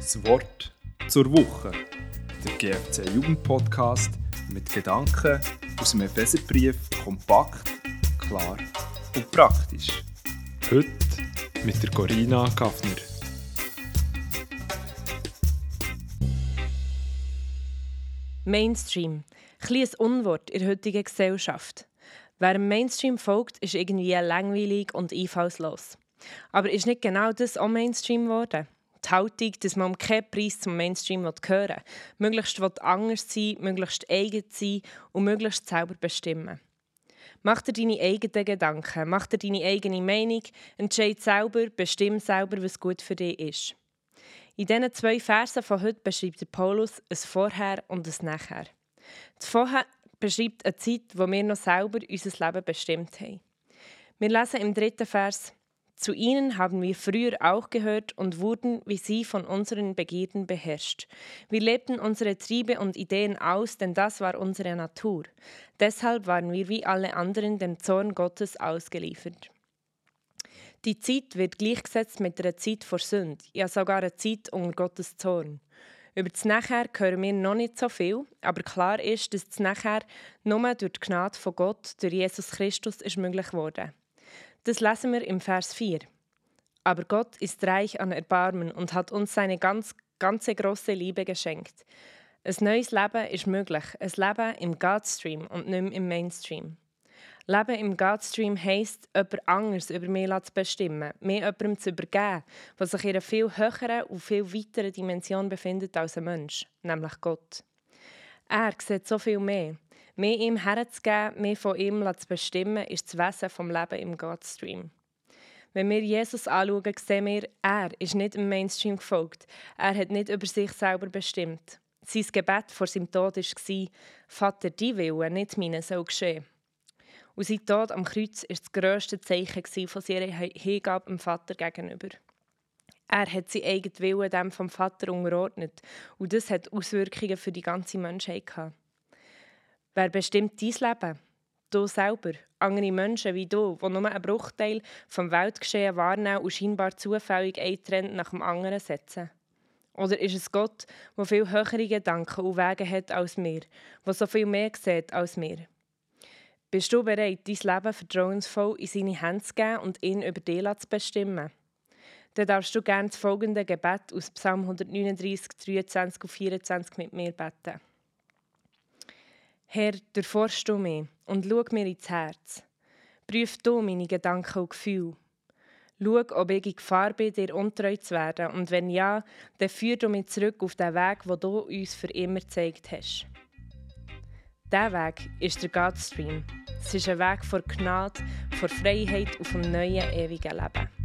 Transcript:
Das Wort zur Woche. Der GFC Jugendpodcast mit Gedanken aus dem Epheserbrief kompakt, klar und praktisch. Heute mit der Corinna Gaffner. Mainstream. Ein ein Unwort in der heutigen Gesellschaft. Wer dem Mainstream folgt, ist irgendwie langweilig und einfallslos. Aber ist nicht genau das auch Mainstream geworden? Die Haltung, dass man um keinen Preis zum Mainstream gehören will, möglichst anders sein, möglichst eigen sein und möglichst selber bestimmen. Mach dir deine eigenen Gedanken, mach dir deine eigene Meinung, entscheid selber, bestimm selber, was gut für dich ist. In diesen zwei Versen von heute beschreibt Paulus ein Vorher und ein Nachher. Das Vorher beschreibt eine Zeit, wo wir noch selber unser Leben bestimmt haben. Wir lesen im dritten Vers, zu ihnen haben wir früher auch gehört und wurden wie sie von unseren Begierden beherrscht. Wir lebten unsere Triebe und Ideen aus, denn das war unsere Natur. Deshalb waren wir wie alle anderen dem Zorn Gottes ausgeliefert. Die Zeit wird gleichgesetzt mit einer Zeit vor Sünde, ja sogar eine Zeit unter Gottes Zorn. Über das Nachher hören wir noch nicht so viel, aber klar ist, dass das Nachher nur durch die Gnade von Gott, durch Jesus Christus, ist möglich geworden. Das lesen wir im Vers 4. Aber Gott ist reich an Erbarmen und hat uns seine ganz, ganze große Liebe geschenkt. Ein neues Leben ist möglich, ein Leben im Godstream und nicht mehr im Mainstream. Leben im Godstream heisst, jemand anderes über mich zu bestimmen, mir jemandem zu übergeben, was sich in einer viel höheren und viel weiteren Dimension befindet als ein Mensch, nämlich Gott. Er sieht so viel mehr. Mehr ihm herzugeben, mehr von ihm zu bestimmen, ist das Wesen vom Leben im Godstream. Wenn wir Jesus anschauen, sehen wir, er ist nicht im Mainstream gefolgt. Er hat nicht über sich selber bestimmt. Sein Gebet vor seinem Tod war, Vater, die Wille, nicht meine, soll geschehen. Und sein Tod am Kreuz war das grösste Zeichen von seiner Hingabe dem Vater gegenüber. Er hat seinen eigenen Willen dem vom Vater unterordnet und das hat Auswirkungen für die ganze Menschheit gehabt. Wer bestimmt dein Leben? Du selber, andere Menschen wie du, die nur einen Bruchteil vom Weltgeschehen wahrnehmen und scheinbar zufällig einen Trend nach dem anderen setzen? Oder ist es Gott, der viel höhere Gedanken und Wege hat als wir, der so viel mehr sieht als wir? Bist du bereit, dein Leben vertrauensvoll in seine Hände zu geben und ihn über dich zu bestimmen? Dann darfst du gerne das folgende Gebet aus Psalm 139, 23 und 24 mit mir beten. Herr, durchforschst du mich und schau mir ins Herz. Prüf du meine Gedanken und Gefühle. Schau, ob ich in Gefahr bin, dir untreu zu werden. Und wenn ja, dann führ du mich zurück auf den Weg, den du uns für immer gezeigt hast. Dieser Weg ist der Godstream. Es ist ein Weg vor Gnade, vor Freiheit und vom neuen, ewigen Leben.